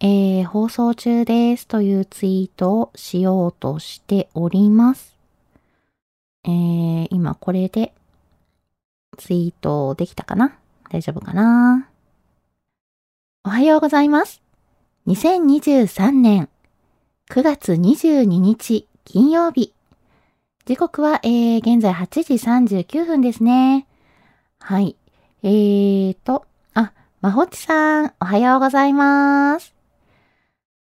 えー、放送中ですというツイートをしようとしております。えー、今これでツイートできたかな？大丈夫かな？おはようございます。2023年9月22日金曜日。時刻は、えー、現在8時39分ですね。はい。えーと、あ、まほちさん、おはようございます。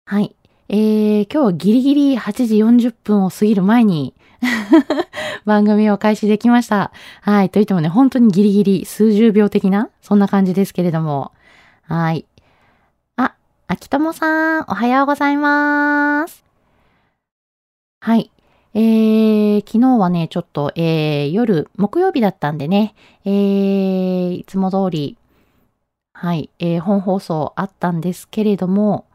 はい。えー、今日はギリギリ8時40分を過ぎる前に 番組を開始できました。はい。といってもね、本当にギリギリ数十秒的な、そんな感じですけれども。はい。あ、秋友さん、おはようございます。はい。えー、昨日はね、ちょっと、えー、夜、木曜日だったんでね、えー、いつも通り、はい、えー、本放送あったんですけれども、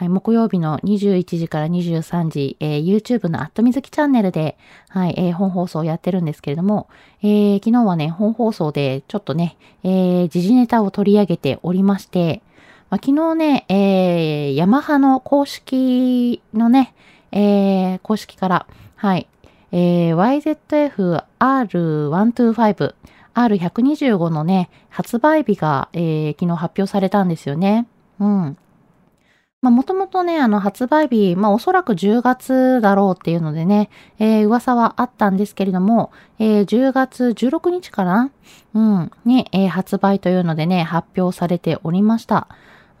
はい、木曜日の21時から23時、えー、YouTube のアットみずきチャンネルで、はい、えー、本放送をやってるんですけれども、えー、昨日はね、本放送でちょっとね、え、時事ネタを取り上げておりまして、まあ、昨日ね、え、ヤマハの公式のね、え、公式から、はい、えー、YZF-R125、R125 のね、発売日が、えー、昨日発表されたんですよね。うん。まあ、もともとね、あの、発売日、まあ、おそらく10月だろうっていうのでね、えー、噂はあったんですけれども、えー、10月16日かな？うん、に、えー、発売というのでね、発表されておりました。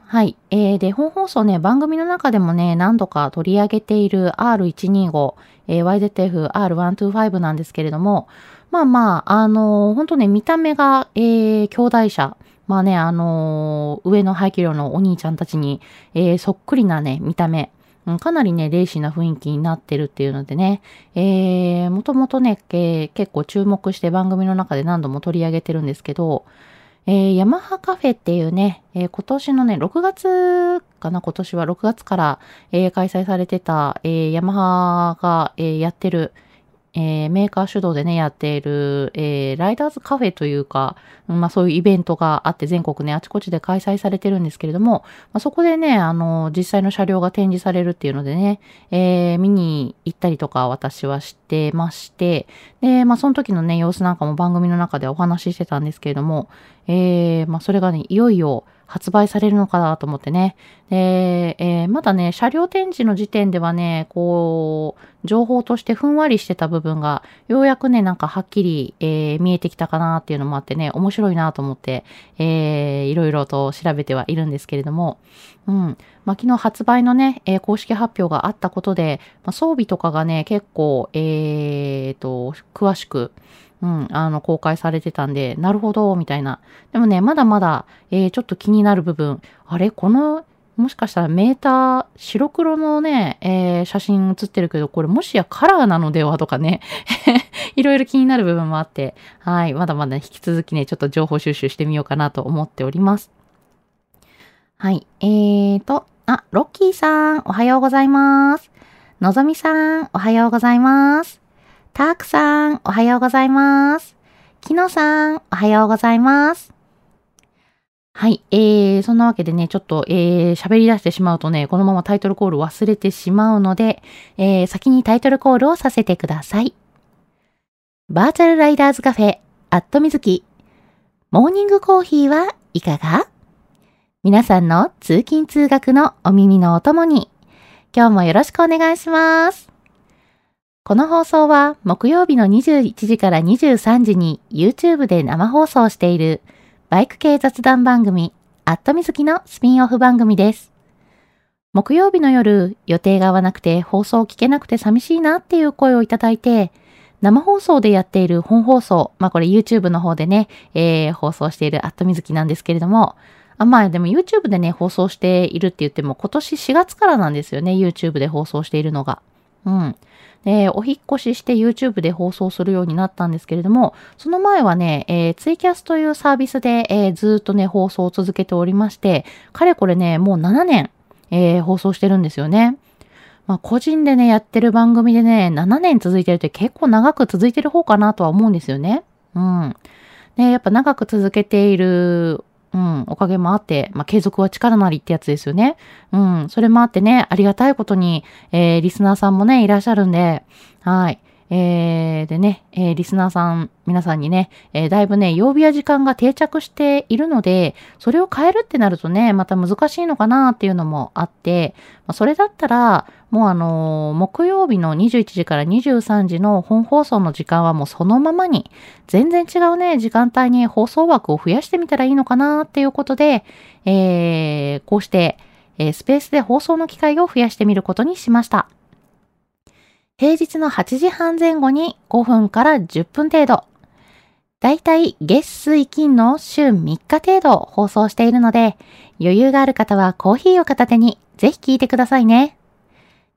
はい。えー、で、本放送ね、番組の中でもね、何度か取り上げている R125、えー、YZF-R125 なんですけれども、まあまあ、あのー、本当ね、見た目が、えー、兄弟車、まあね、あのー、上の排気量のお兄ちゃんたちに、えー、そっくりなね、見た目。かなりね、レーシーな雰囲気になってるっていうのでね、えー、もともとね、えー結構注目して番組の中で何度も取り上げてるんですけど、えー、ヤマハカフェっていうね、えー今年のね、6月かな、今年は6月から、えー開催されてた、えーヤマハが、えーやってる、えーメーカー主導でね、やっている、えーライダーズカフェというか、まあそういうイベントがあって全国ね、あちこちで開催されてるんですけれども、まあ、そこでね、あの、実際の車両が展示されるっていうのでね、えー見に行ったりとか私はしてまして、で、まあその時のね、様子なんかも番組の中でお話ししてたんですけれども、えーまあそれがね、いよいよ発売されるのかなと思ってね。で、えーまだね、車両展示の時点ではね、こう、情報としてふんわりしてた部分が、ようやくね、なんかはっきり、えー見えてきたかなっていうのもあってね、面白いなと思って、えーいろいろと調べてはいるんですけれども、うん。まあ、昨日発売のね、えー公式発表があったことで、まあ、装備とかがね、結構、えーと、詳しく、うん、あの、公開されてたんで、なるほど、みたいな。でもね、まだまだ、えーちょっと気になる部分、あれ？この、もしかしたらメーター、白黒のね、えー写真写ってるけど、これもしやカラーなのではとかね、いろいろ気になる部分もあって、はい、まだまだ引き続きね、ちょっと情報収集してみようかなと思っております。はい、えーと、あ、ロッキーさん、おはようございます。のぞみさん、おはようございます。タークさん、おはようございます。きのさん、おはようございます。はい。えー、そんなわけでね、ちょっと、えー、喋り出してしまうとね、このままタイトルコール忘れてしまうので、えー、先にタイトルコールをさせてください。バーチャルライダーズカフェ、アットみずき。モーニングコーヒーはいかが？皆さんの通勤通学のお耳のお供に、今日もよろしくお願いします。この放送は木曜日の21時から23時に YouTube で生放送しているバイク系雑談番組、アットみずきのスピンオフ番組です。木曜日の夜、予定が合わなくて放送を聞けなくて寂しいなっていう声をいただいて、生放送でやっている本放送、まあこれ YouTube の方でね、えー、放送しているアットみずきなんですけれども、あまあでも YouTube でね、放送しているって言っても今年4月からなんですよね、YouTube で放送しているのが。うん。で、お引越しして YouTube で放送するようになったんですけれども、その前はね、えー、ツイキャスというサービスで、えー、ずっとね、放送を続けておりまして、かれこれね、もう7年、えー、放送してるんですよね。まあ、個人でね、やってる番組でね、7年続いてるって結構長く続いてる方かなとは思うんですよね。うん。ね、やっぱ長く続けているうん、おかげもあって、まあ、継続は力なりってやつですよね。うん、それもあってね、ありがたいことに、えー、リスナーさんもね、いらっしゃるんで、はい。えー、でね、えー、リスナーさん、皆さんにね、えー、だいぶね、曜日や時間が定着しているので、それを変えるってなるとね、また難しいのかなっていうのもあって、まあ、それだったら、もうあのー、木曜日の21時から23時の本放送の時間はもうそのままに、全然違うね、時間帯に放送枠を増やしてみたらいいのかなっていうことで、えー、こうして、えー、スペースで放送の機会を増やしてみることにしました。平日の8時半前後に5分から10分程度。だいたい月水金の週3日程度放送しているので、余裕がある方はコーヒーを片手にぜひ聞いてくださいね。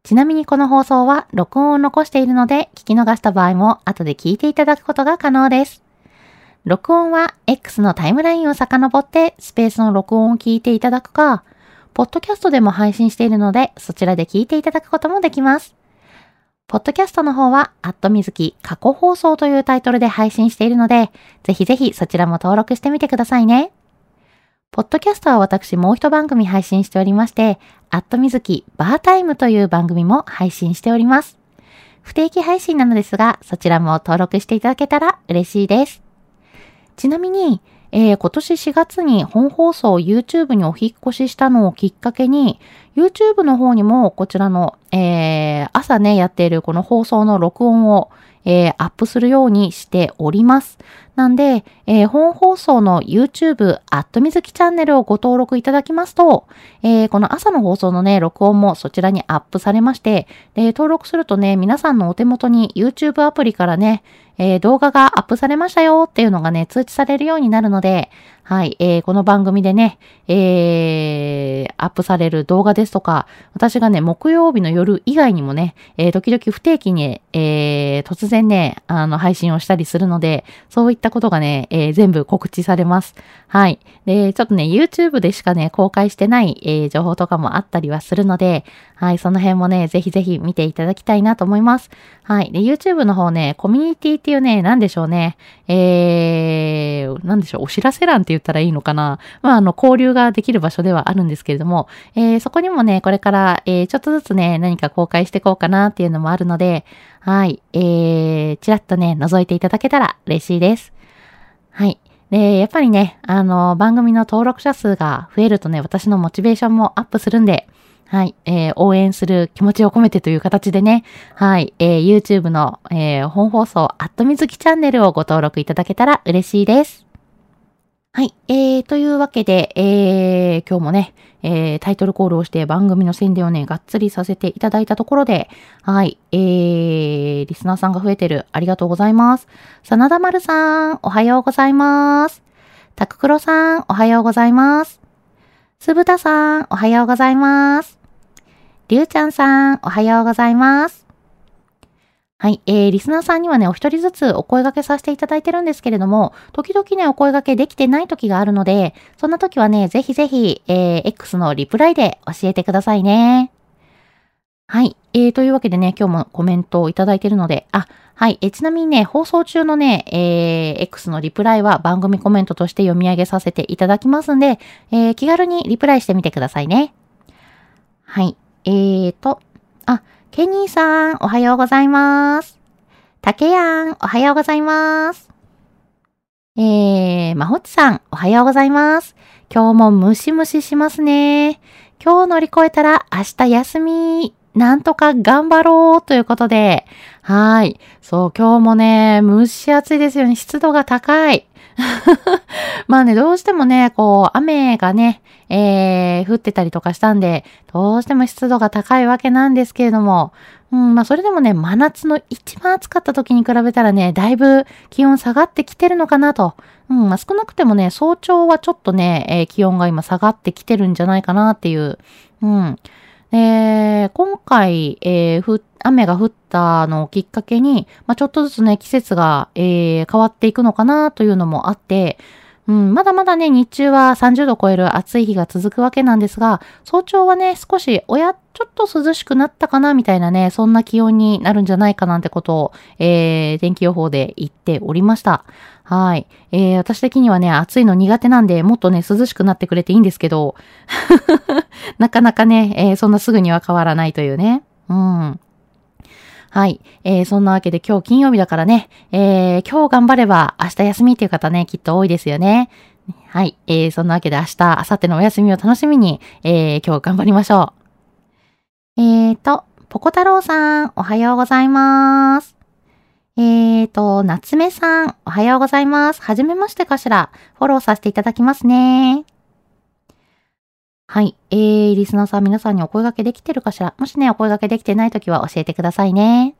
ちなみにこの放送は録音を残しているので、聞き逃した場合も後で聞いていただくことが可能です。録音は X のタイムラインを遡ってスペースの録音を聞いていただくか、ポッドキャストでも配信しているので、そちらで聞いていただくこともできます。ポッドキャストの方は、アットみずき過去放送というタイトルで配信しているので、ぜひぜひそちらも登録してみてくださいね。ポッドキャストは私もう一番組配信しておりまして、アットみずきバータイムという番組も配信しております。不定期配信なのですが、そちらも登録していただけたら嬉しいです。ちなみに、えー、今年4月に本放送 YouTube にお引越ししたのをきっかけに、YouTube の方にもこちらの、えー、朝ね、やっているこの放送の録音を、えー、アップするようにしております。なんで、えー、本放送の YouTube、アットみずきチャンネルをご登録いただきますと、えー、この朝の放送のね、録音もそちらにアップされまして、で、登録するとね、皆さんのお手元に YouTube アプリからね、えー、動画がアップされましたよっていうのがね、通知されるようになるので、はい、えー、この番組でね、えー、アップされる動画ですとか、私がね、木曜日の夜以外にもね、えー、時々不定期に、えー、突然ね、あの、配信をしたりするので、そういったたことがね、えー、全部告知されます。はい。で、ちょっとね、YouTube でしかね、公開してない、えー、情報とかもあったりはするので、はい、その辺もね、ぜひぜひ見ていただきたいなと思います。はい。で、YouTube の方ね、コミュニティっていうね、なんでしょうね、えー、なんでしょう、お知らせ欄って言ったらいいのかな。まあ、あの、交流ができる場所ではあるんですけれども、えー、そこにもね、これから、えー、ちょっとずつね、何か公開していこうかなっていうのもあるので、はい、えー、ちらっとね、覗いていただけたら嬉しいです。はい。で、やっぱりね、あの、番組の登録者数が増えるとね、私のモチベーションもアップするんで、はい、えー、応援する気持ちを込めてという形でね、はい、えー、YouTube の、えー、本放送、アットみずきチャンネルをご登録いただけたら嬉しいです。はい。えー、というわけで、えー、今日もね、えー、タイトルコールをして番組の宣伝をね、がっつりさせていただいたところで、はい。えー、リスナーさんが増えてる。ありがとうございます。真田丸さん、おはようございます。タククロさん、おはようございます。すぶたさん、おはようございます。りゅうちゃんさん、おはようございます。はい。えー、リスナーさんにはね、お一人ずつお声掛けさせていただいてるんですけれども、時々ね、お声掛けできてない時があるので、そんな時はね、ぜひぜひ、えー、X のリプライで教えてくださいね。はい。えー、というわけでね、今日もコメントをいただいてるので、あ、はい。えちなみにね、放送中のね、えー、X のリプライは番組コメントとして読み上げさせていただきますんで、えー、気軽にリプライしてみてくださいね。はい。えーと、あ、ケニーさん、おはようございます。タケヤン、おはようございます。えー、まほっちさん、おはようございます。今日もムシムシしますね。今日乗り越えたら明日休み。なんとか頑張ろうということで。はい。そう、今日もね、蒸し暑いですよね。湿度が高い。まあね、どうしてもね、こう、雨がね、えー、降ってたりとかしたんで、どうしても湿度が高いわけなんですけれども、うん、まあそれでもね、真夏の一番暑かった時に比べたらね、だいぶ気温下がってきてるのかなと。うん、まあ少なくてもね、早朝はちょっとね、えー、気温が今下がってきてるんじゃないかなっていう。うん。えー、今回、えー、雨が降ったのをきっかけに、まあ、ちょっとずつね、季節が、えー、変わっていくのかなというのもあって、うん、まだまだね、日中は30度超える暑い日が続くわけなんですが、早朝はね、少し、おや、ちょっと涼しくなったかな、みたいなね、そんな気温になるんじゃないかなんてことを、えー、天気予報で言っておりました。はい。えー、私的にはね、暑いの苦手なんで、もっとね、涼しくなってくれていいんですけど、なかなかね、えー、そんなすぐには変わらないというね。うん。はい。えー、そんなわけで今日金曜日だからね、えー、今日頑張れば明日休みっていう方ね、きっと多いですよね。はい。えー、そんなわけで明日、明後日のお休みを楽しみに、えー、今日頑張りましょう。えーと、ポコ太郎さん、おはようございます。えーと、夏目さん、おはようございます。はじめましてかしら。フォローさせていただきますね。はい。えー、リスナーさん皆さんにお声掛けできてるかしら？もしね、お声掛けできてないときは教えてくださいね。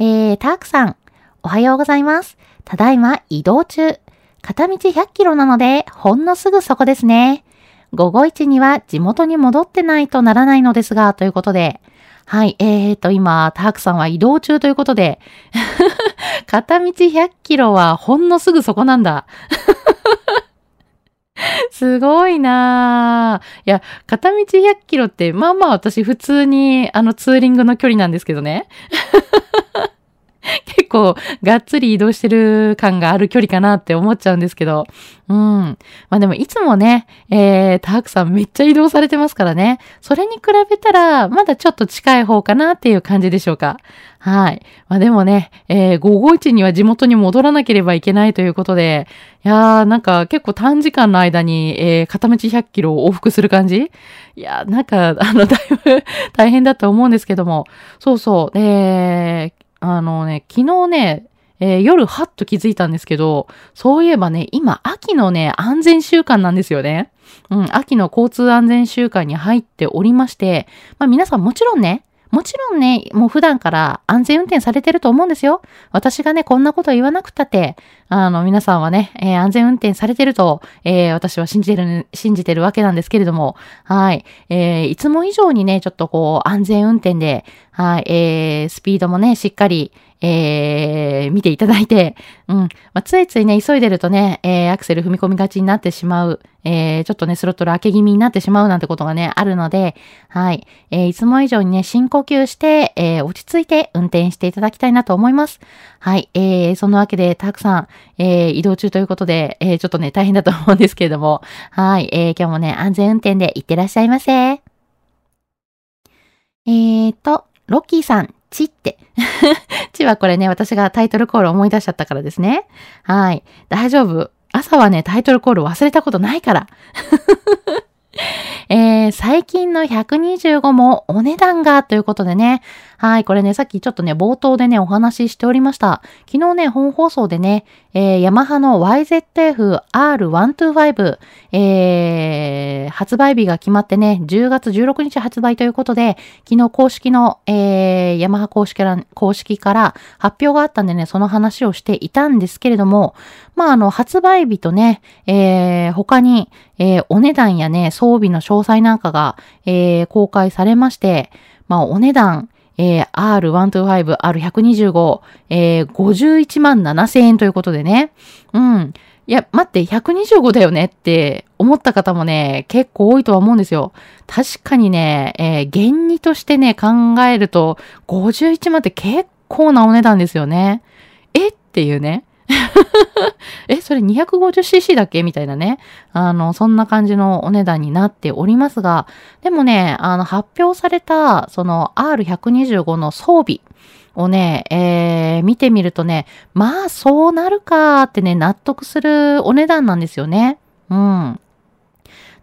えー、タークさん、おはようございます。ただいま移動中。片道100キロなので、ほんのすぐそこですね。午後1には地元に戻ってないとならないのですが、ということで。はい。えーと、今、タークさんは移動中ということで。片道100キロはほんのすぐそこなんだ。すごいなぁ。いや、片道100キロって、まあまあ私普通にあのツーリングの距離なんですけどね。結構がっつり移動してる感がある距離かなって思っちゃうんですけど。うん。まあでもいつもね、えー、たくさんめっちゃ移動されてますからね。それに比べたら、まだちょっと近い方かなっていう感じでしょうか。はい。まあでもね、えー、551には地元に戻らなければいけないということで、いやー、なんか結構短時間の間に、えー、片道100キロを往復する感じ？いやー、なんか、あの、だいぶ 大変だと思うんですけども、そうそう、えー、あのね、昨日ね、えー、夜はっと気づいたんですけど、そういえばね、今、秋のね、安全週間なんですよね。うん、秋の交通安全週間に入っておりまして、まあ皆さんもちろんね、もちろんね、もう普段から安全運転されてると思うんですよ。私がね、こんなこと言わなくたって、あの、皆さんはね、えー、安全運転されてると、えー、私は信じてる、信じてるわけなんですけれども、はい。えー、いつも以上にね、ちょっとこう、安全運転で、はい、えー、スピードもね、しっかり、えー、見ていただいて、うん。まあ、ついついね、急いでるとね、えー、アクセル踏み込みがちになってしまう、えー、ちょっとね、スロットル開け気味になってしまうなんてことがね、あるので、はい。えー、いつも以上にね、深呼吸して、えー、落ち着いて運転していただきたいなと思います。はい。えー、そのわけで、たくさん、えー、移動中ということで、えー、ちょっとね、大変だと思うんですけれども、はい。えー、今日もね、安全運転で行ってらっしゃいませ。えーと、ロッキーさん、ちって。ちはこれね、私がタイトルコール思い出しちゃったからですね。はい。大丈夫。朝はね、タイトルコール忘れたことないから。えー、最近の125もお値段がということでね。はい、これね、さっきちょっとね、冒頭でね、お話ししておりました。昨日ね、本放送でね、えー、ヤマハの YZF-R125、えー、発売日が決まってね、10月16日発売ということで、昨日公式の、えー、ヤマハ公式から公式から発表があったんでね、その話をしていたんですけれども、まあ、あの、発売日とね、えー、他に、えー、お値段やね、装備の詳細なんかが、えー、公開されまして、まあ、お値段、えー、R125、R125、えー、51万7000円ということでね。うん。いや、待って、125だよねって思った方もね、結構多いとは思うんですよ。確かにね、えー、原理としてね、考えると、51万って結構なお値段ですよね。え？っていうね。え、それ 250cc だっけ？みたいなね。あの、そんな感じのお値段になっておりますが、でもね、あの、発表された、その R125 の装備をね、えー、見てみるとね、まあ、そうなるかってね、納得するお値段なんですよね。うん。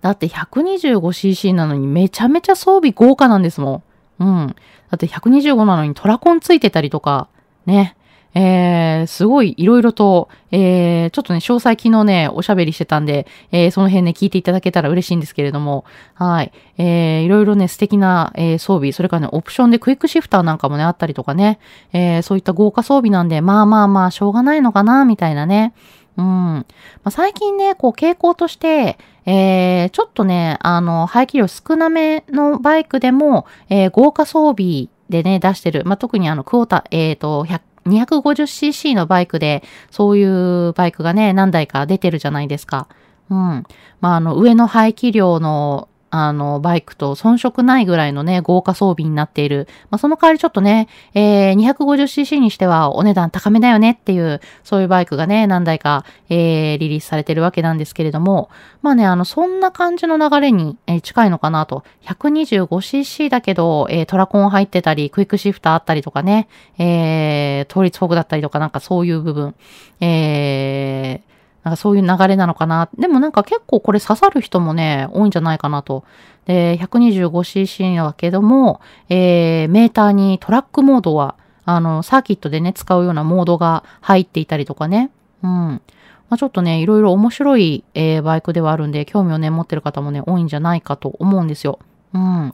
だって 125cc なのにめちゃめちゃ装備豪華なんですもん。うん。だって125なのにトラコンついてたりとか、ね。えー、すごいいろいろと、えー、ちょっとね、詳細昨日ね、おしゃべりしてたんで、えー、その辺ね、聞いていただけたら嬉しいんですけれども、はい。えー、いろいろね、素敵な、えー、装備、それからね、オプションでクイックシフターなんかもね、あったりとかね、えー、そういった豪華装備なんで、まあまあまあ、しょうがないのかな、みたいなね。うん。まあ、最近ね、こう傾向として、えー、ちょっとね、あの、排気量少なめのバイクでも、えー、豪華装備でね、出してる。まあ、特にあの、クォータ、えっ、ー、と、100 250cc のバイクで、そういうバイクがね、何台か出てるじゃないですか。うん。まあ、あの、上の排気量のあの、バイクと遜色ないぐらいのね、豪華装備になっている。まあ、その代わりちょっとね、えー、250cc にしてはお値段高めだよねっていう、そういうバイクがね、何台か、えー、リリースされてるわけなんですけれども、まあね、あの、そんな感じの流れに、え、近いのかなと。125cc だけど、えー、トラコン入ってたり、クイックシフターあったりとかね、えー、倒立フォークだったりとかなんかそういう部分、えー、なんかそういう流れなのかな。でもなんか結構これ刺さる人もね、多いんじゃないかなと。で、125cc だけども、えー、メーターにトラックモードは、あの、サーキットでね、使うようなモードが入っていたりとかね。うん。まあ、ちょっとね、いろいろ面白い、えー、バイクではあるんで、興味をね、持ってる方もね、多いんじゃないかと思うんですよ。うん。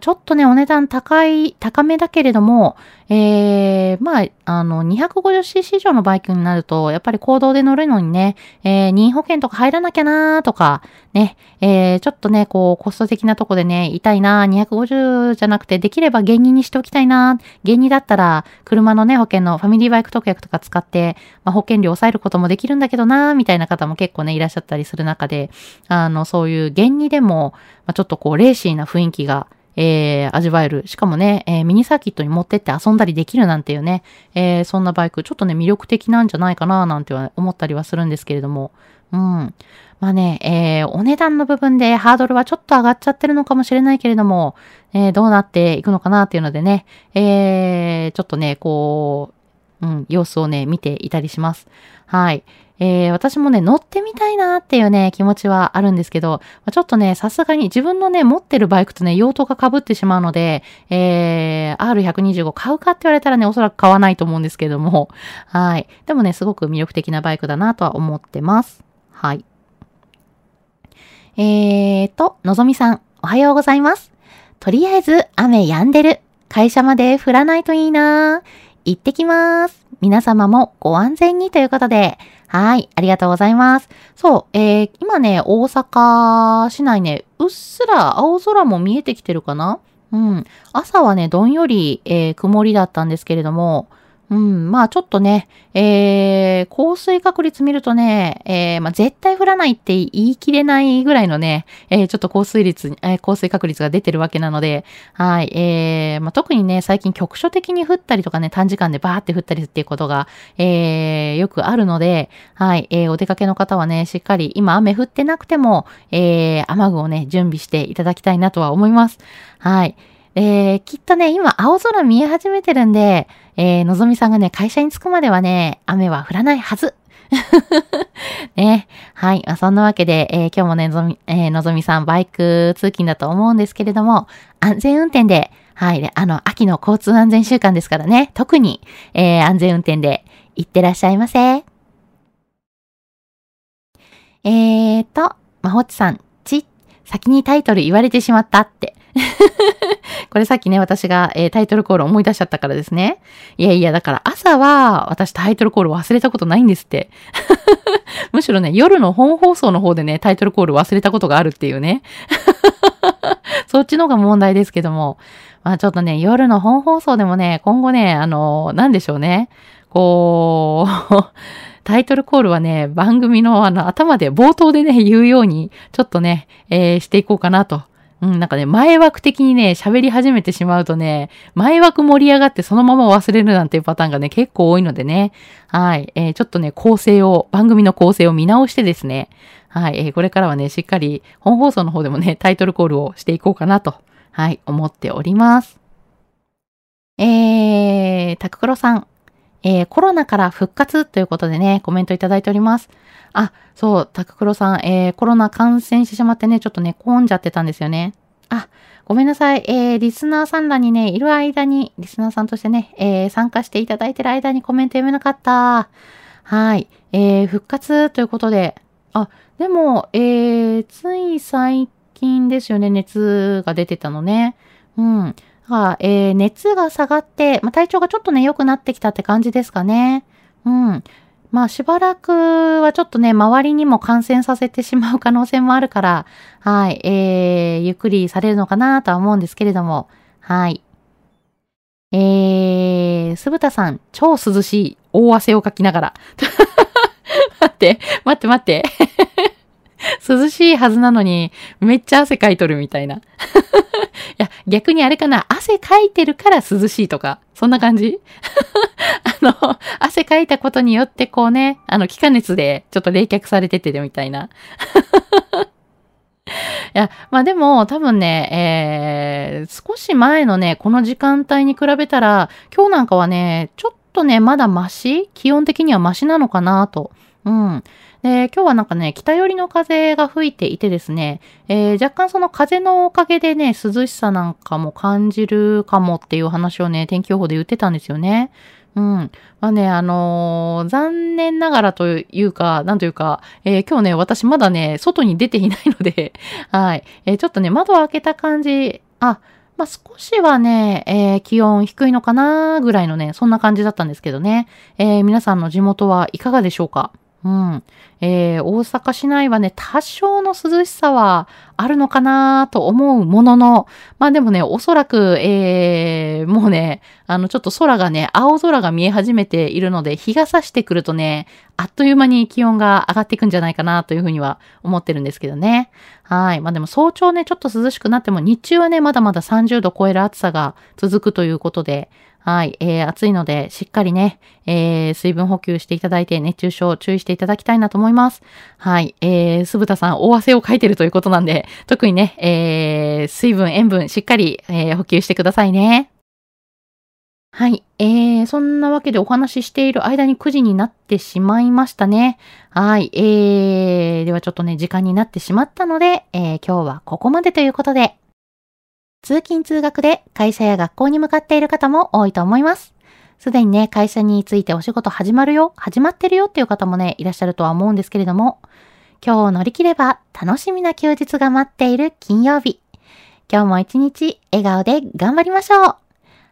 ちょっとね、お値段高い、高めだけれども、えー、まあ、あの、250cc 以上のバイクになると、やっぱり行動で乗るのにね、えー、任意保険とか入らなきゃなーとか、ね、えー、ちょっとね、こう、コスト的なとこでね、痛いなー、250じゃなくて、できれば原人にしておきたいなー、原人だったら、車のね、保険のファミリーバイク特約とか使って、まあ、保険料抑えることもできるんだけどなー、みたいな方も結構ね、いらっしゃったりする中で、あの、そういう原人でも、まあ、ちょっとこう、レーシーな雰囲気が、えー、味わえる。しかもね、えー、ミニサーキットに持ってって遊んだりできるなんていうね、えー、そんなバイク、ちょっとね、魅力的なんじゃないかな、なんて思ったりはするんですけれども。うん。まあね、えー、お値段の部分でハードルはちょっと上がっちゃってるのかもしれないけれども、えー、どうなっていくのかなっていうのでね、えー、ちょっとね、こう、うん、様子をね、見ていたりします。はい。えー、私もね、乗ってみたいなっていうね、気持ちはあるんですけど、まちょっとね、さすがに自分のね、持ってるバイクとね、用途が被ってしまうので、えー、R125 買うかって言われたらね、おそらく買わないと思うんですけども、はい。でもね、すごく魅力的なバイクだなとは思ってます。はい。えーと、のぞみさん、おはようございます。とりあえず、雨止んでる。会社まで降らないといいな行ってきます。皆様もご安全にということで、はい、ありがとうございます。そう、えー、今ね、大阪市内ね、うっすら青空も見えてきてるかな？うん。朝はね、どんより、えー、曇りだったんですけれども、うん、まあちょっとね、えー、降水確率見るとね、えー、まあ絶対降らないって言い切れないぐらいのね、えー、ちょっと降水率、えー、降水確率が出てるわけなので、はい、えー、まあ特にね、最近局所的に降ったりとかね、短時間でバーって降ったりっていうことが、えー、よくあるので、はい、えー、お出かけの方はね、しっかり今雨降ってなくても、えー、雨具をね、準備していただきたいなとは思います。はい。えー、きっとね、今青空見え始めてるんで、えー、のぞみさんがね、会社に着くまではね、雨は降らないはず。ね。はい。まあ、そんなわけで、えー、今日もね、のぞみ、えー、のぞみさん、バイク通勤だと思うんですけれども、安全運転で、はい。あの、秋の交通安全週間ですからね、特に、えー、安全運転で行ってらっしゃいませ。えーと、まほっちさん、ち、先にタイトル言われてしまったって。これさっきね、私が、えー、タイトルコール思い出しちゃったからですね。いやいや、だから朝は私タイトルコール忘れたことないんですって。むしろね、夜の本放送の方でね、タイトルコール忘れたことがあるっていうね。そっちの方が問題ですけども。まあちょっとね、夜の本放送でもね、今後ね、あの、なんでしょうね。こう、タイトルコールはね、番組のあの頭で冒頭でね、言うように、ちょっとね、えー、していこうかなと。うん、なんかね、前枠的にね、喋り始めてしまうとね、前枠盛り上がってそのまま忘れるなんていうパターンがね、結構多いのでね。はい。えー、ちょっとね、構成を、番組の構成を見直してですね。はい。えー、これからはね、しっかり本放送の方でもね、タイトルコールをしていこうかなと、はい、思っております。えー、タククロさん。えー、コロナから復活ということでね、コメントいただいております。あ、そう、タククロさん、えー、コロナ感染してしまってね、ちょっとね、混んじゃってたんですよね。あ、ごめんなさい。えー、リスナーさんらにね、いる間に、リスナーさんとしてね、えー、参加していただいてる間にコメント読めなかった。はい。えー、復活ということで。あ、でも、えー、つい最近ですよね、熱が出てたのね。うん。が、えー、熱が下がって、まあ、体調がちょっとね、良くなってきたって感じですかね。うん。まあ、しばらくはちょっとね、周りにも感染させてしまう可能性もあるから、はい、えー、ゆっくりされるのかなとは思うんですけれども、はい。えー、すぶたさん、超涼しい大汗をかきながら。待って、待って待って。涼しいはずなのに、めっちゃ汗かいとるみたいな。いや、逆にあれかな、汗かいてるから涼しいとか、そんな感じ？あの、汗かいたことによってこうね、あの、気化熱でちょっと冷却されててみたいな。いや、まあでも多分ね、えー、少し前のね、この時間帯に比べたら、今日なんかはね、ちょっとね、まだマシ？気温的にはマシなのかなと。うん。で、今日はなんかね、北寄りの風が吹いていてですね、えー、若干その風のおかげでね、涼しさなんかも感じるかもっていう話をね、天気予報で言ってたんですよね。うん。まあね、あのー、残念ながらというか、なんというか、えー、今日ね、私まだね、外に出ていないので はい。えー、ちょっとね、窓を開けた感じ、あ、まあ、少しはね、えー、気温低いのかなぐらいのね、そんな感じだったんですけどね。え、皆さんの地元はいかがでしょうか？うん。えー、大阪市内はね、多少の涼しさはあるのかなと思うものの、まあでもね、おそらく、えー、もうね、あの、ちょっと空がね、青空が見え始めているので、日が差してくるとね、あっという間に気温が上がっていくんじゃないかなというふうには思ってるんですけどね。はい。まあでも早朝ね、ちょっと涼しくなっても、日中はね、まだまだ30度超える暑さが続くということで、はい。えー、暑いので、しっかりね、えー、水分補給していただいて、熱中症注意していただきたいなと思います。はい。えー、すぶたさん、大汗をかいてるということなんで、特にね、えー、水分、塩分、しっかり、えー、補給してくださいね。はい。えー、そんなわけでお話ししている間に9時になってしまいましたね。はい。えー、ではちょっとね、時間になってしまったので、えー、今日はここまでということで、通勤通学で会社や学校に向かっている方も多いと思います。すでにね、会社についてお仕事始まるよ、始まってるよっていう方もね、いらっしゃるとは思うんですけれども、今日を乗り切れば楽しみな休日が待っている金曜日。今日も一日笑顔で頑張りましょう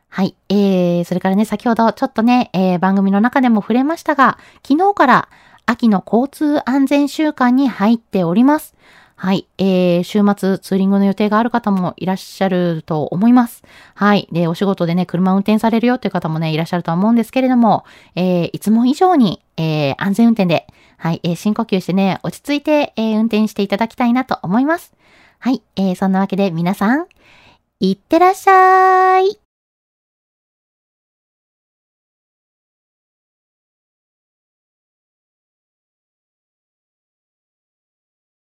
はい。えー、それからね、先ほどちょっとね、えー、番組の中でも触れましたが、昨日から秋の交通安全週間に入っております。はい。えー、週末ツーリングの予定がある方もいらっしゃると思います。はい。で、お仕事でね、車運転されるよっていう方もね、いらっしゃると思うんですけれども、えー、いつも以上に、えー、安全運転で、はい、えー、深呼吸してね、落ち着いて、えー、運転していただきたいなと思います。はい。えー、そんなわけで皆さん、いってらっしゃい。